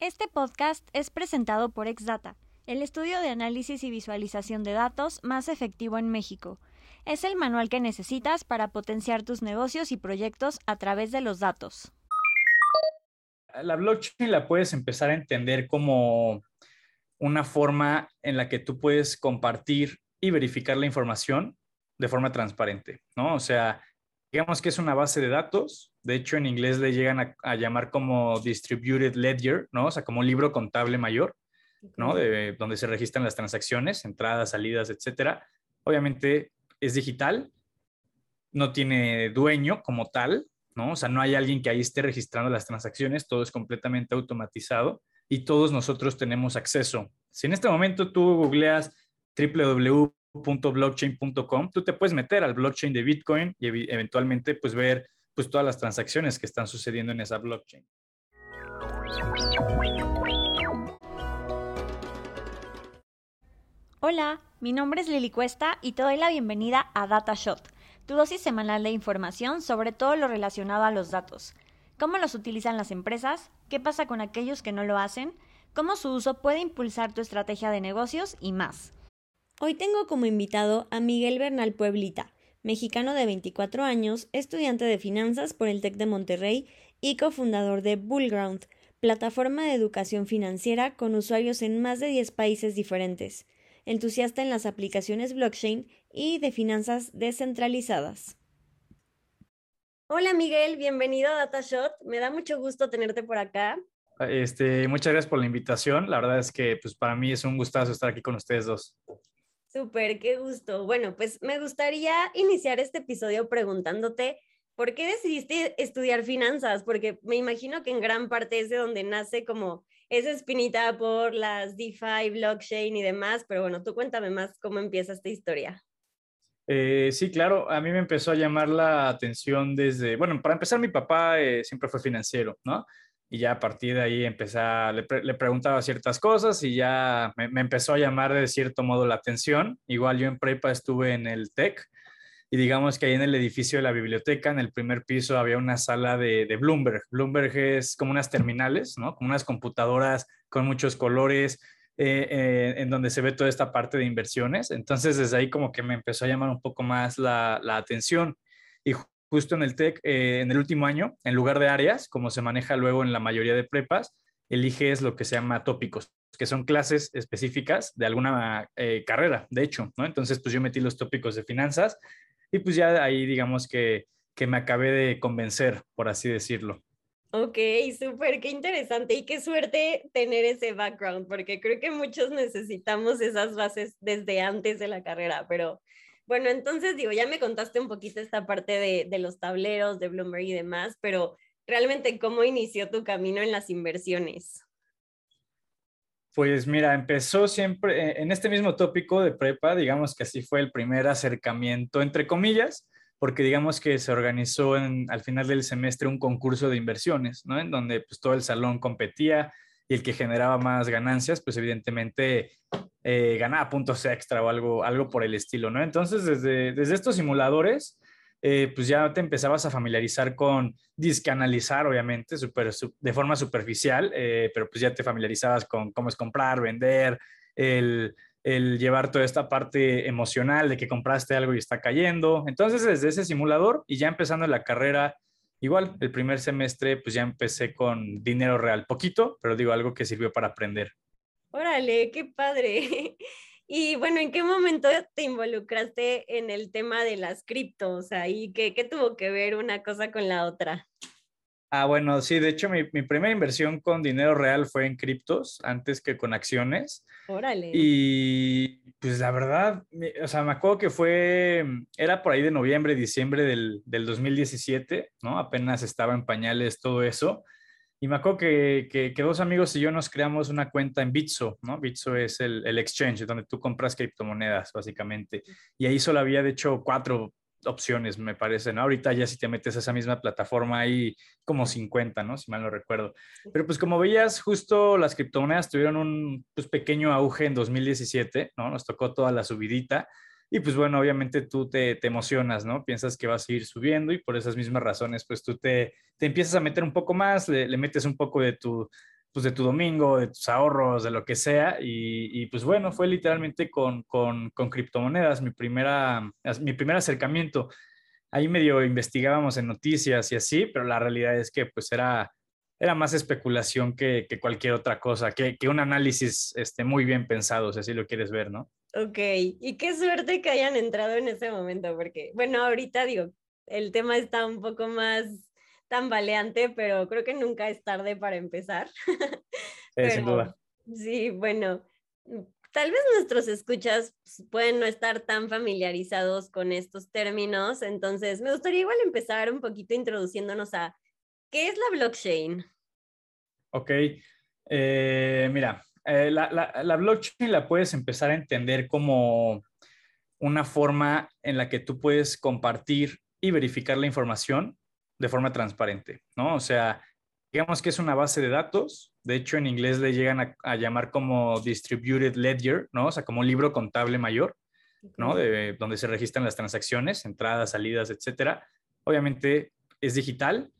Este podcast es presentado por Exdata, el estudio de análisis y visualización de datos más efectivo en México. Es el manual que necesitas para potenciar tus negocios y proyectos a través de los datos. La blockchain la puedes empezar a entender como una forma en la que tú puedes compartir y verificar la información de forma transparente, ¿no? O sea, digamos que es una base de datos, de hecho en inglés le llegan a, llamar como distributed ledger, ¿no? O sea, como un libro contable mayor, ¿no? De, donde se registran las transacciones, entradas, salidas, etcétera. Obviamente es digital, no tiene dueño como tal, ¿no? O sea, no hay alguien que ahí esté registrando las transacciones, todo es completamente automatizado y todos nosotros tenemos acceso. Si en este momento tú googleas www.blockchain.com, tú te puedes meter al blockchain de Bitcoin y eventualmente pues ver pues todas las transacciones que están sucediendo en esa blockchain. Hola, mi nombre es Lili Cuesta y te doy la bienvenida a DataShot, tu dosis semanal de información sobre todo lo relacionado a los datos cómo los utilizan las empresas, qué pasa con aquellos que no lo hacen, cómo su uso puede impulsar tu estrategia de negocios y más. Hoy tengo como invitado a Miguel Bernal Pueblita, mexicano de 24 años, estudiante de finanzas por el TEC de Monterrey y cofundador de Bullground, plataforma de educación financiera con usuarios en más de 10 países diferentes, entusiasta en las aplicaciones blockchain y de finanzas descentralizadas. Hola Miguel, bienvenido a DataShot. Me da mucho gusto tenerte por acá. Este, muchas gracias por la invitación. La verdad es que pues para mí es un gustazo estar aquí con ustedes dos. Súper, qué gusto. Bueno, pues me gustaría iniciar este episodio preguntándote por qué decidiste estudiar finanzas, porque me imagino que en gran parte es de donde nace como esa espinita por las DeFi, blockchain y demás, pero bueno, tú cuéntame más cómo empieza esta historia. Eh, sí, claro, a mí me empezó a llamar la atención desde, bueno, para empezar mi papá eh, siempre fue financiero, ¿no? Y ya a partir de ahí empecé, le, preguntaba ciertas cosas y ya me, empezó a llamar de cierto modo la atención. Igual yo en prepa estuve en el TEC y digamos que ahí en el edificio de la biblioteca, en el primer piso, había una sala de, de Bloomberg. Bloomberg es como unas terminales, ¿no? Como unas computadoras con muchos colores, eh, eh, en donde se ve toda esta parte de inversiones. Entonces, desde ahí como que me empezó a llamar un poco más la, la atención. Y justo en el TEC, eh, en el último año, en lugar de áreas, como se maneja luego en la mayoría de prepas, eliges lo que se llama tópicos, que son clases específicas de alguna carrera, de hecho, ¿no? Entonces, pues yo metí los tópicos de finanzas y pues ya ahí digamos que, que me acabé de convencer, por así decirlo. Ok, súper, qué interesante y qué suerte tener ese background, porque creo que muchos necesitamos esas bases desde antes de la carrera, pero bueno, entonces digo, ya me contaste un poquito esta parte de, de los tableros, de Bloomberg y demás, pero realmente, ¿cómo inició tu camino en las inversiones? Pues mira, empezó siempre en este mismo tópico de prepa, digamos que así fue el primer acercamiento, entre comillas, porque digamos que se organizó al final del semestre un concurso de inversiones, ¿no? En donde pues todo el salón competía y el que generaba más ganancias, pues evidentemente eh, ganaba puntos extra o algo, algo por el estilo, ¿no? Entonces, desde, desde estos simuladores, eh, pues ya te empezabas a familiarizar con discanalizar, obviamente, de forma superficial, eh, pero pues ya te familiarizabas con cómo es comprar, vender, el el llevar toda esta parte emocional de que compraste algo y está cayendo. Entonces, desde ese simulador y ya empezando la carrera, igual, el primer semestre, pues ya empecé con dinero real, poquito, pero digo algo que sirvió para aprender. Órale, qué padre. Y bueno, ¿en qué momento te involucraste en el tema de las criptos? ¿Y qué, qué tuvo que ver una cosa con la otra? Ah, bueno, sí, de hecho mi, primera inversión con dinero real fue en criptos antes que con acciones. Órale. Y pues la verdad, o sea, me acuerdo que fue, era por ahí de noviembre, diciembre del, del 2017, ¿no? Apenas estaba en pañales todo eso. Y me acuerdo que, que, dos amigos y yo nos creamos una cuenta en Bitso, ¿no? Bitso es el, el exchange donde tú compras criptomonedas, básicamente. Y ahí solo había, de hecho, cuatro opciones, me parece, ¿no? Ahorita ya si te metes a esa misma plataforma hay como 50, ¿no? Si mal no recuerdo. Pero pues como veías, justo las criptomonedas tuvieron un pues, pequeño auge en 2017, ¿no? Nos tocó toda la subidita. Y pues bueno, obviamente tú te, te, emocionas, ¿no? Piensas que va a seguir subiendo y por esas mismas razones, pues tú te, te empiezas a meter un poco más, le, le metes un poco de tu, pues de tu domingo, de tus ahorros, de lo que sea. Y, pues bueno, fue literalmente con, con, con, criptomonedas mi, primera, mi primer acercamiento. Ahí medio investigábamos en noticias y así, pero la realidad es que pues era, era más especulación que, que cualquier otra cosa, que, que, un análisis este, muy bien pensado, si así lo quieres ver, ¿no? Ok, y qué suerte que hayan entrado en ese momento, porque bueno, ahorita digo, el tema está un poco más tambaleante, pero creo que nunca es tarde para empezar. sin duda. Sí, bueno, tal vez nuestros escuchas pueden no estar tan familiarizados con estos términos, entonces me gustaría igual empezar un poquito introduciéndonos a qué es la blockchain. Ok, eh, mira, eh, la, la, la blockchain la puedes empezar a entender como una forma en la que tú puedes compartir y verificar la información de forma transparente, ¿no? O sea, digamos que es una base de datos, de hecho en inglés le llegan a, llamar como distributed ledger, ¿no? O sea, como un libro contable mayor, ¿no? De, donde se registran las transacciones, entradas, salidas, etcétera. Obviamente es digital,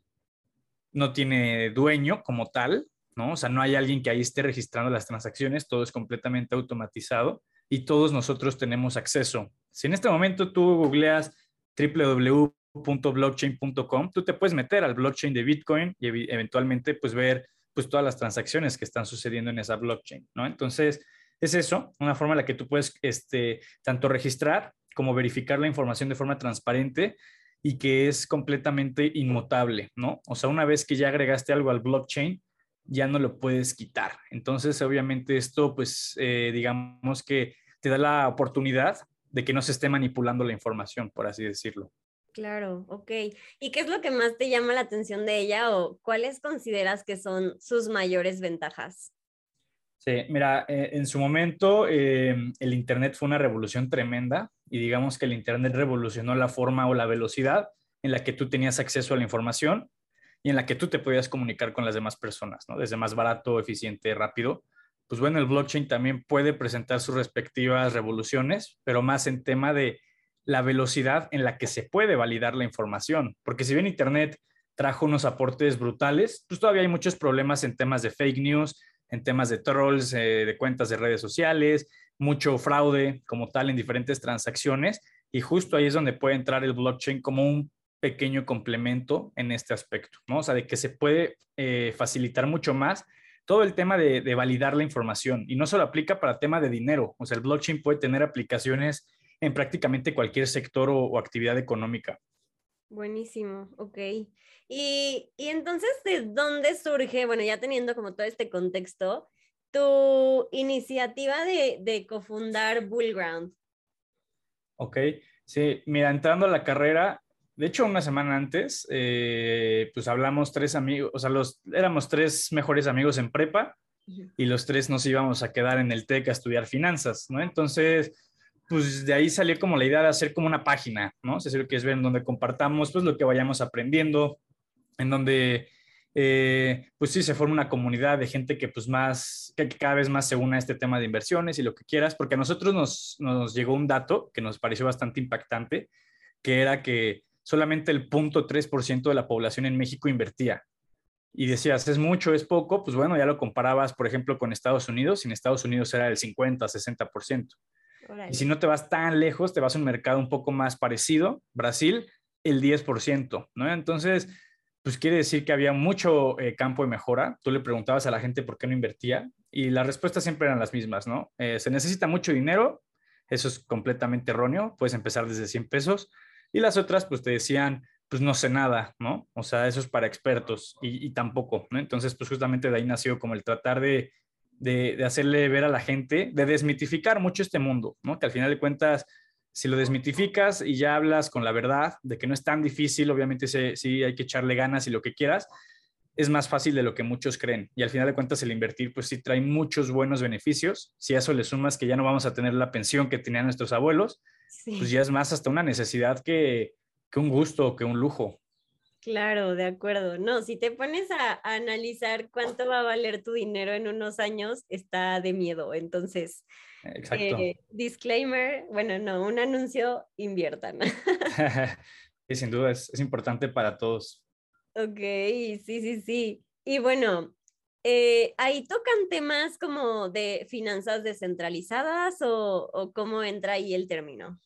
no tiene dueño como tal, ¿no? O sea, no hay alguien que ahí esté registrando las transacciones, todo es completamente automatizado y todos nosotros tenemos acceso. Si en este momento tú googleas www blockchain.com, tú te puedes meter al blockchain de Bitcoin y eventualmente pues ver pues todas las transacciones que están sucediendo en esa blockchain, ¿no? Entonces, es eso, una forma en la que tú puedes este, tanto registrar como verificar la información de forma transparente y que es completamente inmutable, ¿no? O sea, una vez que ya agregaste algo al blockchain, ya no lo puedes quitar. Entonces, obviamente esto, pues, eh, digamos que te da la oportunidad de que no se esté manipulando la información, por así decirlo. Claro, ok. ¿Y qué es lo que más te llama la atención de ella o cuáles consideras que son sus mayores ventajas? Sí, mira, eh, en su momento eh, el Internet fue una revolución tremenda y digamos que el Internet revolucionó la forma o la velocidad en la que tú tenías acceso a la información y en la que tú te podías comunicar con las demás personas, ¿no? Desde más barato, eficiente, rápido. Pues bueno, el blockchain también puede presentar sus respectivas revoluciones, pero más en tema de la velocidad en la que se puede validar la información. Porque si bien Internet trajo unos aportes brutales, pues todavía hay muchos problemas en temas de fake news, en temas de trolls, eh, de cuentas de redes sociales, mucho fraude como tal en diferentes transacciones. Y justo ahí es donde puede entrar el blockchain como un pequeño complemento en este aspecto, ¿no? O sea, de que se puede eh, facilitar mucho más todo el tema de, validar la información. Y no solo aplica para tema de dinero, o sea, el blockchain puede tener aplicaciones en prácticamente cualquier sector o, actividad económica. Buenísimo, ok. Y, y, entonces, ¿de dónde surge, bueno, ya teniendo como todo este contexto, tu iniciativa de, de cofundar Bullground? Ok, sí, mira, entrando a la carrera, de hecho, una semana antes, eh, pues hablamos tres amigos, o sea, los, éramos tres mejores amigos en prepa y los tres nos íbamos a quedar en el TEC a estudiar finanzas, ¿no? Entonces, pues de ahí salió como la idea de hacer como una página, ¿no? Es decir, que es ver en donde compartamos pues lo que vayamos aprendiendo, en donde eh, pues sí se forma una comunidad de gente que pues más, que cada vez más se une a este tema de inversiones y lo que quieras, porque a nosotros nos, nos llegó un dato que nos pareció bastante impactante, que era que solamente el 0.3% de la población en México invertía. Y decías, ¿es mucho, es poco? Pues bueno, ya lo comparabas, por ejemplo, con Estados Unidos, y en Estados Unidos era el 50, 60%. Y si no te vas tan lejos, te vas a un mercado un poco más parecido, Brasil, el 10%, ¿no? Entonces, pues quiere decir que había mucho eh, campo de mejora. Tú le preguntabas a la gente por qué no invertía y las respuestas siempre eran las mismas, ¿no? Eh, se necesita mucho dinero, eso es completamente erróneo, puedes empezar desde 100 pesos. Y las otras, pues te decían, pues no sé nada, ¿no? O sea, eso es para expertos y, y tampoco. Entonces, pues justamente de ahí nació como el tratar de de, hacerle ver a la gente, de desmitificar mucho este mundo, ¿no? Que al final de cuentas, si lo desmitificas y ya hablas con la verdad de que no es tan difícil, obviamente sí, hay que echarle ganas y lo que quieras, es más fácil de lo que muchos creen. Y al final de cuentas, el invertir, pues sí trae muchos buenos beneficios. Si a eso le sumas que ya no vamos a tener la pensión que tenían nuestros abuelos, pues ya es más hasta una necesidad que, que un gusto, que un lujo. Claro, de acuerdo. No, si te pones a, analizar cuánto va a valer tu dinero en unos años, está de miedo. Entonces, eh, disclaimer, bueno, no, un anuncio, inviertan. y sin duda es, es importante para todos. Ok, sí, sí, sí. Y bueno, eh, ahí tocan temas como de finanzas descentralizadas o, o cómo entra ahí el término.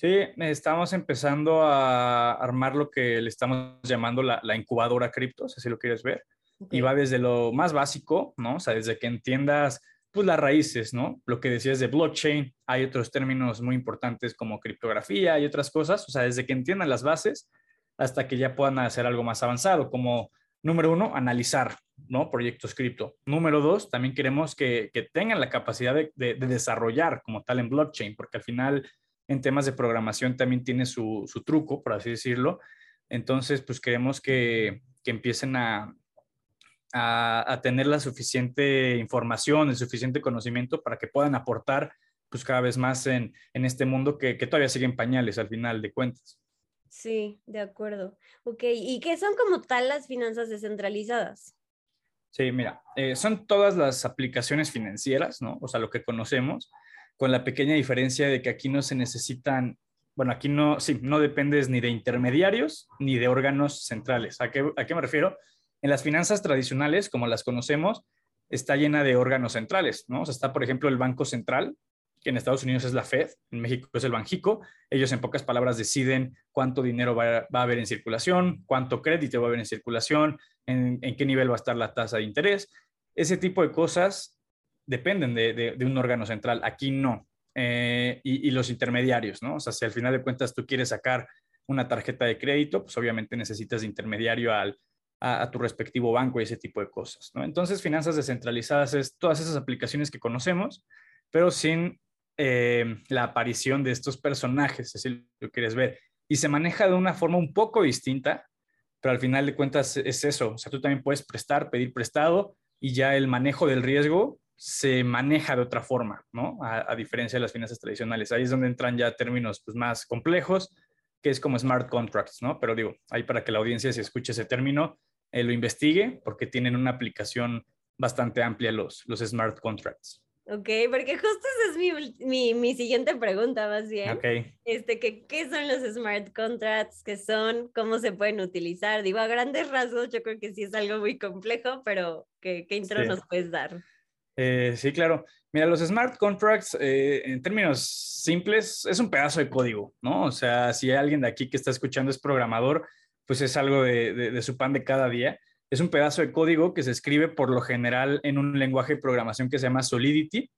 Sí, estamos empezando a armar lo que le estamos llamando la, la incubadora cripto, si así lo quieres ver. Y va desde lo más básico, ¿no? O sea, desde que entiendas pues las raíces, ¿no? Lo que decías de blockchain, hay otros términos muy importantes como criptografía y otras cosas, o sea, desde que entiendan las bases hasta que ya puedan hacer algo más avanzado, como número uno, analizar, ¿no? Proyectos cripto. Número dos, también queremos que, que tengan la capacidad de, de, de, desarrollar como tal en blockchain, porque al final en temas de programación también tiene su, su truco, por así decirlo. Entonces, pues queremos que, que empiecen a, a, tener la suficiente información, el suficiente conocimiento para que puedan aportar pues cada vez más en, en este mundo que, que, todavía sigue en pañales al final de cuentas. Sí, de acuerdo. Ok, ¿y qué son como tal las finanzas descentralizadas? Sí, mira, eh, son todas las aplicaciones financieras, ¿no? O sea, lo que conocemos, con la pequeña diferencia de que aquí no se necesitan, bueno, aquí no, sí, no dependes ni de intermediarios ni de órganos centrales. ¿A qué, a qué me refiero? En las finanzas tradicionales, como las conocemos, está llena de órganos centrales, ¿no? O sea, está, por ejemplo, el Banco Central, que en Estados Unidos es la Fed, en México es el Banjico. Ellos, en pocas palabras, deciden cuánto dinero va, va a haber en circulación, cuánto crédito va a haber en circulación, en, en, qué nivel va a estar la tasa de interés. Ese tipo de cosas dependen de, de, un órgano central. Aquí no. Eh, y, y los intermediarios, ¿no? O sea, si al final de cuentas tú quieres sacar una tarjeta de crédito, pues obviamente necesitas de intermediario al, a, tu respectivo banco y ese tipo de cosas. ¿no? Entonces, finanzas descentralizadas es todas esas aplicaciones que conocemos, pero sin eh, la aparición de estos personajes, si lo quieres ver. Y se maneja de una forma un poco distinta, pero al final de cuentas es eso. O sea, tú también puedes prestar, pedir prestado y ya el manejo del riesgo se maneja de otra forma, ¿no? A, a diferencia de las finanzas tradicionales. Ahí es donde entran ya términos pues, más complejos, que es como smart contracts, ¿no? Pero digo, ahí para que la audiencia, si escuche ese término, eh, lo investigue, porque tienen una aplicación bastante amplia los, los smart contracts. Ok, porque justo esa es mi, mi, mi, siguiente pregunta, más bien. Okay. Este, que, ¿Qué son los smart contracts? ¿Qué son? ¿Cómo se pueden utilizar? Digo, a grandes rasgos, yo creo que sí es algo muy complejo, pero ¿qué, qué intro sí. nos puedes dar? Eh, sí, claro. Mira, los smart contracts, eh, en términos simples, es un pedazo de código, ¿no? O sea, si hay alguien de aquí que está escuchando es programador, pues es algo de, de, de, su pan de cada día. Es un pedazo de código que se escribe por lo general en un lenguaje de programación que se llama Solidity.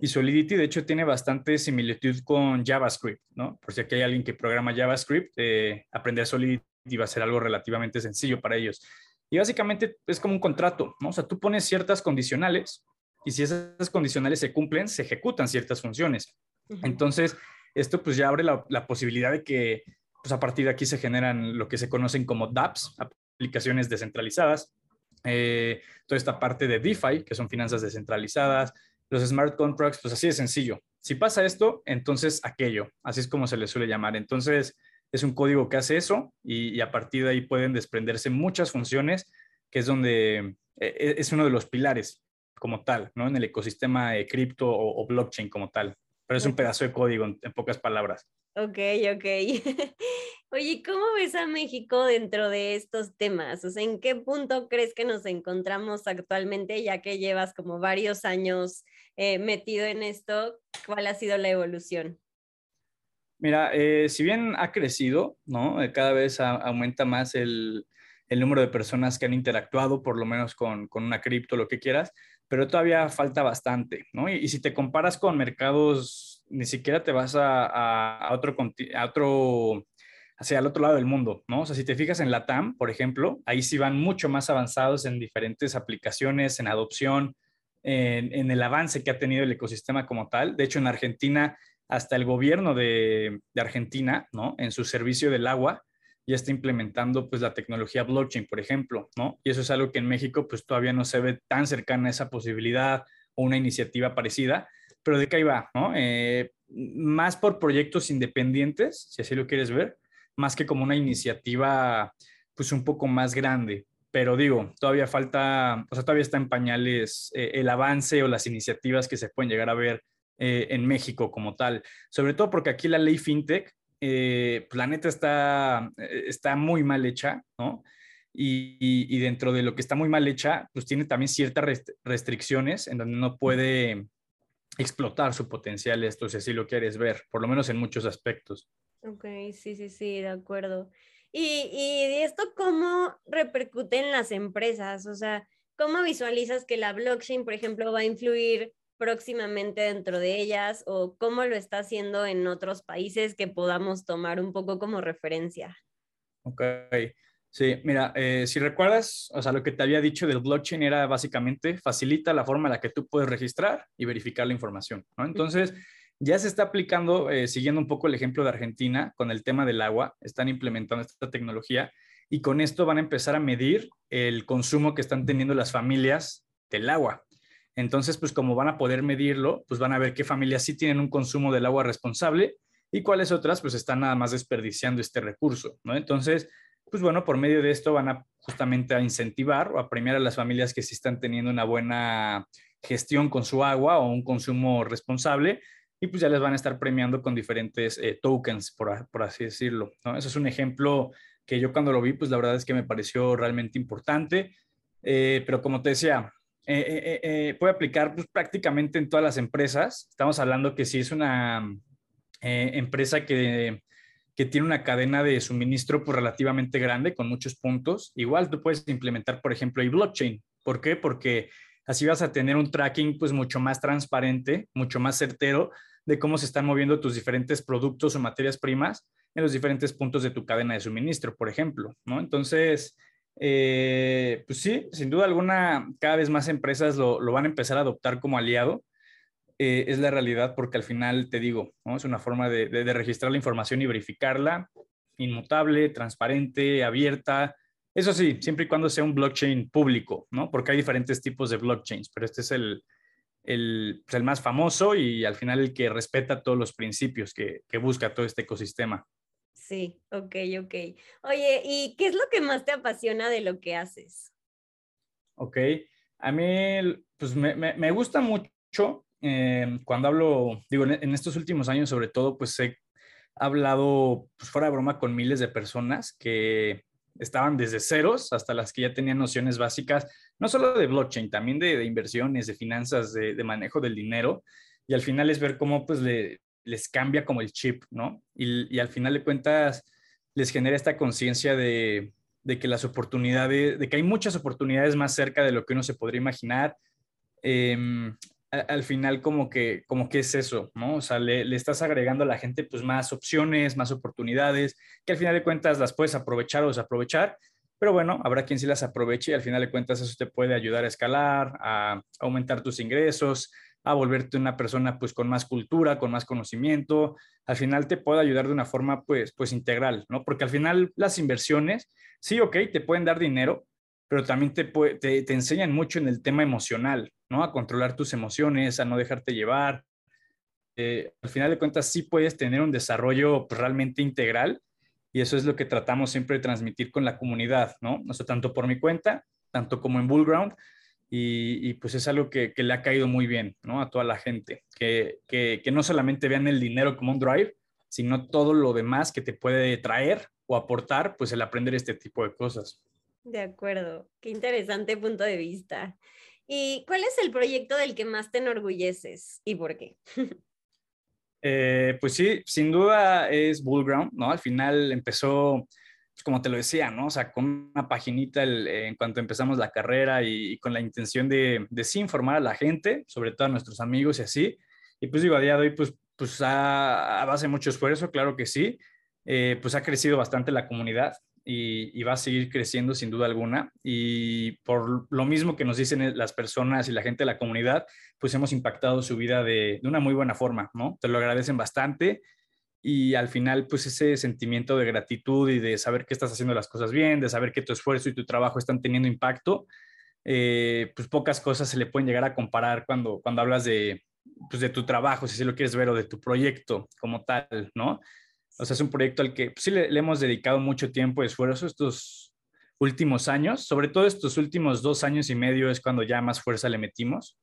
Y Solidity, de hecho, tiene bastante similitud con JavaScript, ¿no? Por si aquí hay alguien que programa JavaScript, eh, aprender Solidity va a ser algo relativamente sencillo para ellos. Y básicamente es como un contrato, ¿no? O sea, tú pones ciertas condicionales y si esas condicionales se cumplen, se ejecutan ciertas funciones. Uh -huh. Entonces, esto pues ya abre la, la posibilidad de que pues a partir de aquí se generan lo que se conocen como dApps, aplicaciones descentralizadas, eh, toda esta parte de DeFi, que son finanzas descentralizadas, los smart contracts, pues así de sencillo. Si pasa esto, entonces aquello, así es como se le suele llamar. Entonces, es un código que hace eso y, y a partir de ahí pueden desprenderse muchas funciones, que es donde eh, es uno de los pilares como tal, ¿no? En el ecosistema de cripto o, o blockchain como tal pero es un pedazo de código, en, en pocas palabras. Ok, ok. Oye, ¿cómo ves a México dentro de estos temas? O sea, ¿en qué punto crees que nos encontramos actualmente, ya que llevas como varios años eh, metido en esto? ¿Cuál ha sido la evolución? Mira, eh, si bien ha crecido, ¿no? Eh, cada vez a, aumenta más el, el, número de personas que han interactuado, por lo menos con, con una cripto, lo que quieras, pero todavía falta bastante, ¿no? Y, si te comparas con mercados, ni siquiera te vas a, a, a, otro, a otro, hacia el otro lado del mundo, ¿no? O sea, si te fijas en la TAM, por ejemplo, ahí sí van mucho más avanzados en diferentes aplicaciones, en adopción, en, en el avance que ha tenido el ecosistema como tal. De hecho, en Argentina, hasta el gobierno de, de Argentina, ¿no? En su servicio del agua, ya está implementando pues la tecnología blockchain, por ejemplo, ¿no? Y eso es algo que en México pues todavía no se ve tan cercana a esa posibilidad o una iniciativa parecida, pero de qué ahí va, ¿no? Eh, más por proyectos independientes, si así lo quieres ver, más que como una iniciativa pues un poco más grande. Pero digo, todavía falta, o sea, todavía está en pañales eh, el avance o las iniciativas que se pueden llegar a ver eh, en México como tal. Sobre todo porque aquí la ley FinTech eh, está, está muy mal hecha, ¿no? y, dentro de lo que está muy mal hecha, pues tiene también ciertas restricciones en donde no puede explotar su potencial esto, si así lo quieres ver, por lo menos en muchos aspectos. Ok, sí, sí, sí, de acuerdo. ¿Y, y esto cómo repercute en las empresas? O sea, ¿cómo visualizas que la blockchain, por ejemplo, va a influir próximamente dentro de ellas o cómo lo está haciendo en otros países que podamos tomar un poco como referencia? Ok, Sí, mira, eh, si recuerdas, o sea, lo que te había dicho del blockchain era básicamente facilita la forma en la que tú puedes registrar y verificar la información, ¿no? Entonces, ya se está aplicando, eh, siguiendo un poco el ejemplo de Argentina con el tema del agua, están implementando esta tecnología y con esto van a empezar a medir el consumo que están teniendo las familias del agua. Entonces, pues como van a poder medirlo, pues van a ver qué familias sí tienen un consumo del agua responsable y cuáles otras pues están nada más desperdiciando este recurso, ¿no? Entonces, pues bueno, por medio de esto van a justamente a incentivar o a premiar a las familias que sí están teniendo una buena gestión con su agua o un consumo responsable y pues ya les van a estar premiando con diferentes eh, tokens, por, por, así decirlo. ¿no? Eso es un ejemplo que yo cuando lo vi, pues la verdad es que me pareció realmente importante, eh, pero como te decía, eh, puede aplicar pues, prácticamente en todas las empresas. Estamos hablando que si es una empresa que que tiene una cadena de suministro pues, relativamente grande con muchos puntos. Igual tú puedes implementar, por ejemplo, el blockchain. ¿Por qué? Porque así vas a tener un tracking pues mucho más transparente, mucho más certero de cómo se están moviendo tus diferentes productos o materias primas en los diferentes puntos de tu cadena de suministro, por ejemplo, ¿no? Entonces, eh, pues sí, sin duda alguna, cada vez más empresas lo, van a empezar a adoptar como aliado eh, es la realidad porque al final, te digo, es una forma de, registrar la información y verificarla, inmutable, transparente, abierta. Eso sí, siempre y cuando sea un blockchain público, ¿no? Porque hay diferentes tipos de blockchains, pero este es el, pues, más famoso y al final el que respeta todos los principios que busca todo este ecosistema. Sí, ok, ok. Oye, ¿y qué es lo que más te apasiona de lo que haces? Ok, a mí pues me, me, me gusta mucho Em, cuando hablo, digo, en, estos últimos años sobre todo, pues he hablado pues, fuera de broma con miles de personas que estaban desde ceros hasta las que ya tenían nociones básicas, no solo de blockchain, también de, inversiones, de finanzas, de, manejo del dinero. Y al final es ver cómo pues les cambia como el chip, ¿no? Y, al final de cuentas les genera esta conciencia de, que las oportunidades, de que hay muchas oportunidades más cerca de lo que uno se podría imaginar. Eh, al final como que, como que es eso, ¿no? O sea, le, le, estás agregando a la gente pues más opciones, más oportunidades, que al final de cuentas las puedes aprovechar o desaprovechar, pero bueno, habrá quien sí las aproveche y al final de cuentas eso te puede ayudar a escalar, a aumentar tus ingresos, a volverte una persona pues con más cultura, con más conocimiento, al final te puede ayudar de una forma pues, pues integral, ¿no? Porque al final las inversiones, sí, ok, te pueden dar dinero, pero también te, te, enseñan mucho en el tema emocional, ¿no? A controlar tus emociones, a no dejarte llevar. Eh, al final de cuentas, sí puedes tener un desarrollo pues, realmente integral y eso es lo que tratamos siempre de transmitir con la comunidad, ¿no? O sea, tanto por mi cuenta, tanto como en Bullground. Y, y pues es algo que, que, le ha caído muy bien, ¿no? A toda la gente, que, que, que no solamente vean el dinero como un drive, sino todo lo demás que te puede traer o aportar, pues el aprender este tipo de cosas. De acuerdo, qué interesante punto de vista. ¿Y cuál es el proyecto del que más te enorgulleces y por qué? Eh, pues sí, sin duda es Bullground, ¿no? Al final empezó, como te lo decía, ¿no? O sea, con una paginita en cuanto empezamos la carrera y, con la intención de, de, sí informar a la gente, sobre todo a nuestros amigos y así. Y pues digo, a día de hoy, pues, pues a, a base de mucho esfuerzo, claro que sí, eh, pues ha crecido bastante la comunidad y, va a seguir creciendo sin duda alguna. Y por lo mismo que nos dicen las personas y la gente de la comunidad, pues hemos impactado su vida de una muy buena forma, ¿no? Te lo agradecen bastante y al final pues ese sentimiento de gratitud y de saber que estás haciendo las cosas bien, de saber que tu esfuerzo y tu trabajo están teniendo impacto, eh, pues pocas cosas se le pueden llegar a comparar cuando, cuando hablas de, pues, de tu trabajo, si así lo quieres ver, o de tu proyecto como tal, ¿no? O sea, es un proyecto al que pues, sí le, hemos dedicado mucho tiempo y esfuerzo estos últimos años, sobre todo estos últimos dos años y medio es cuando ya más fuerza le metimos.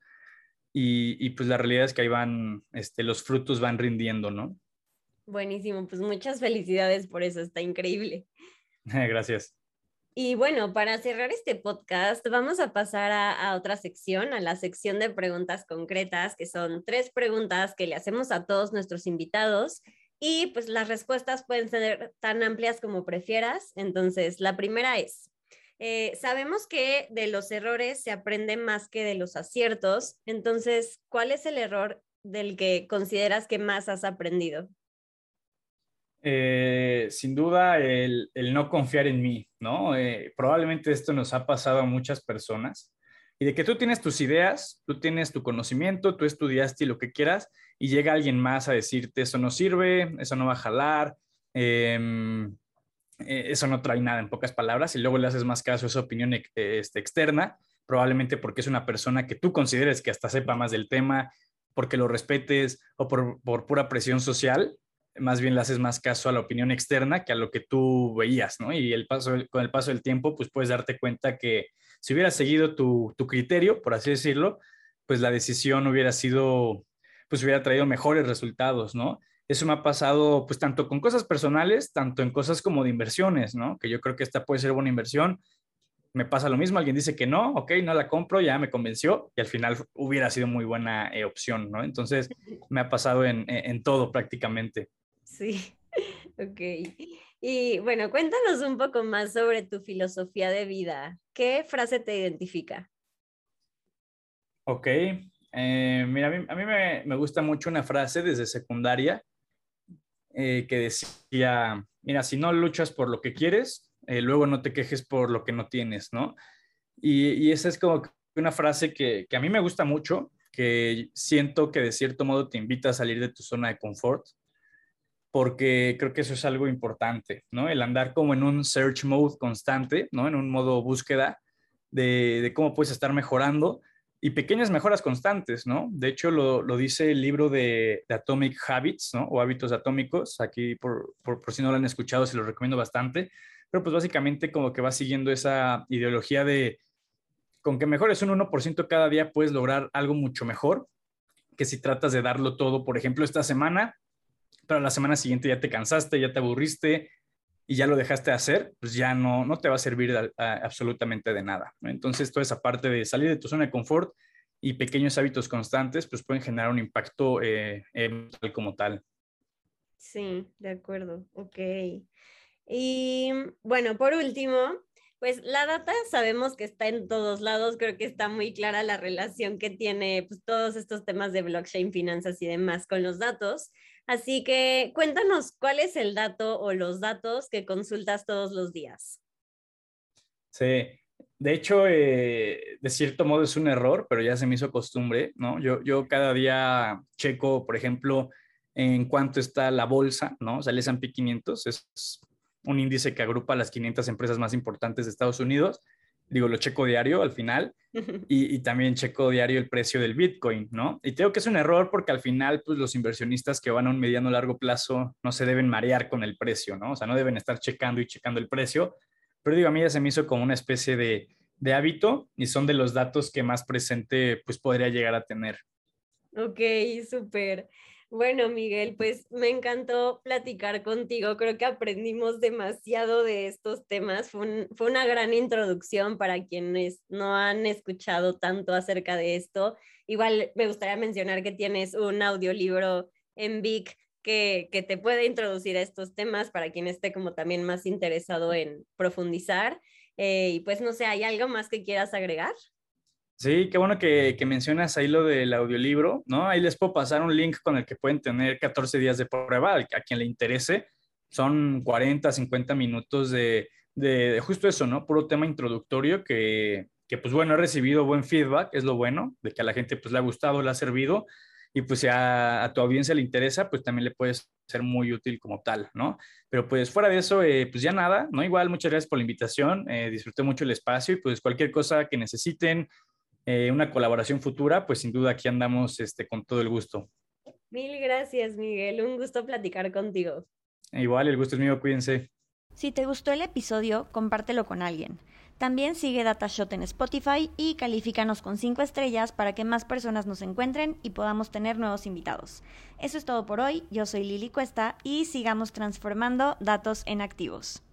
Y, y pues la realidad es que ahí van, este, los frutos van rindiendo, ¿no? Buenísimo, pues muchas felicidades por eso, está increíble. Gracias. Y bueno, para cerrar este podcast, vamos a pasar a, otra sección, a la sección de preguntas concretas, que son tres preguntas que le hacemos a todos nuestros invitados. Y pues las respuestas pueden ser tan amplias como prefieras. Entonces, la primera es, eh, sabemos que de los errores se aprende más que de los aciertos. Entonces, ¿cuál es el error del que consideras que más has aprendido? Eh, sin duda, el, no confiar en mí, ¿no? Eh, probablemente esto nos ha pasado a muchas personas. Y de que tú tienes tus ideas, tú tienes tu conocimiento, tú estudiaste lo que quieras, y llega alguien más a decirte, eso no sirve, eso no va a jalar, em, eh, eso no trae nada en pocas palabras, y luego le haces más caso a esa opinión este, externa, probablemente porque es una persona que tú consideres que hasta sepa más del tema, porque lo respetes o por, por pura presión social, más bien le haces más caso a la opinión externa que a lo que tú veías, ¿no? Y el paso, con el paso del tiempo, pues puedes darte cuenta que si hubieras seguido tu, criterio, por así decirlo, pues la decisión hubiera sido, pues hubiera traído mejores resultados, ¿no? Eso me ha pasado, pues tanto con cosas personales, tanto en cosas como de inversiones, ¿no? Que yo creo que esta puede ser buena inversión. Me pasa lo mismo, alguien dice que no, ok, no la compro, ya me convenció y al final hubiera sido muy buena eh, opción, ¿no? Entonces me ha pasado en, en todo prácticamente. Sí, ok. Y bueno, cuéntanos un poco más sobre tu filosofía de vida. ¿Qué frase te identifica? Ok, eh, mira, a mí, me, gusta mucho una frase desde secundaria eh, que decía, mira, si no luchas por lo que quieres, eh, luego no te quejes por lo que no tienes, ¿no? Y, esa es como una frase que, que, a mí me gusta mucho, que siento que de cierto modo te invita a salir de tu zona de confort porque creo que eso es algo importante, ¿no? El andar como en un search mode constante, ¿no? En un modo búsqueda de, cómo puedes estar mejorando y pequeñas mejoras constantes, ¿no? De hecho, lo, dice el libro de, Atomic Habits, ¿no? O hábitos atómicos. Aquí, por, por, por, si no lo han escuchado, se lo recomiendo bastante. Pero pues básicamente como que va siguiendo esa ideología de con que mejores un 1% cada día puedes lograr algo mucho mejor que si tratas de darlo todo, por ejemplo, esta semana pero la semana siguiente ya te cansaste, ya te aburriste y ya lo dejaste de hacer, pues ya no, no te va a servir absolutamente de nada. Entonces, toda esa parte de salir de tu zona de confort y pequeños hábitos constantes, pues pueden generar un impacto eh, como tal. Sí, de acuerdo. Ok. Y bueno, por último, pues la data sabemos que está en todos lados, creo que está muy clara la relación que tiene pues, todos estos temas de blockchain, finanzas y demás con los datos. Así que cuéntanos cuál es el dato o los datos que consultas todos los días. Sí, de hecho, eh, de cierto modo es un error, pero ya se me hizo costumbre, ¿no? Yo, yo cada día checo, por ejemplo, en cuánto está la bolsa, ¿no? O sea, el S&P 500 es un índice que agrupa las 500 empresas más importantes de Estados Unidos digo, lo checo diario al final y, también checo diario el precio del Bitcoin, ¿no? Y tengo que es un error porque al final, pues los inversionistas que van a un mediano largo plazo no se deben marear con el precio, ¿no? O sea, no deben estar checando y checando el precio. Pero digo, a mí ya se me hizo como una especie de, de hábito y son de los datos que más presente, pues podría llegar a tener. Ok, súper. Bueno, Miguel, pues me encantó platicar contigo. Creo que aprendimos demasiado de estos temas. Fue, una gran introducción para quienes no han escuchado tanto acerca de esto. Igual me gustaría mencionar que tienes un audiolibro en Vic que, que te puede introducir a estos temas para quien esté como también más interesado en profundizar. Eh, y pues no sé, ¿hay algo más que quieras agregar? Sí, qué bueno que, mencionas ahí lo del audiolibro, ¿no? Ahí les puedo pasar un link con el que pueden tener 14 días de prueba, a quien le interese. Son 40, 50 minutos de, justo eso, ¿no? Puro tema introductorio que, pues bueno, he recibido buen feedback, es lo bueno, de que a la gente pues le ha gustado, le ha servido y pues si a, tu audiencia le interesa, pues también le puede ser muy útil como tal, ¿no? Pero pues fuera de eso, eh, pues ya nada, ¿no? Igual muchas gracias por la invitación, eh, disfruté mucho el espacio y pues cualquier cosa que necesiten, eh, una colaboración futura, pues sin duda aquí andamos este, con todo el gusto. Mil gracias, Miguel. Un gusto platicar contigo. Igual, el gusto es mío, cuídense. Si te gustó el episodio, compártelo con alguien. También sigue Datashot en Spotify y califícanos con 5 estrellas para que más personas nos encuentren y podamos tener nuevos invitados. Eso es todo por hoy. Yo soy Lili Cuesta y sigamos transformando datos en activos.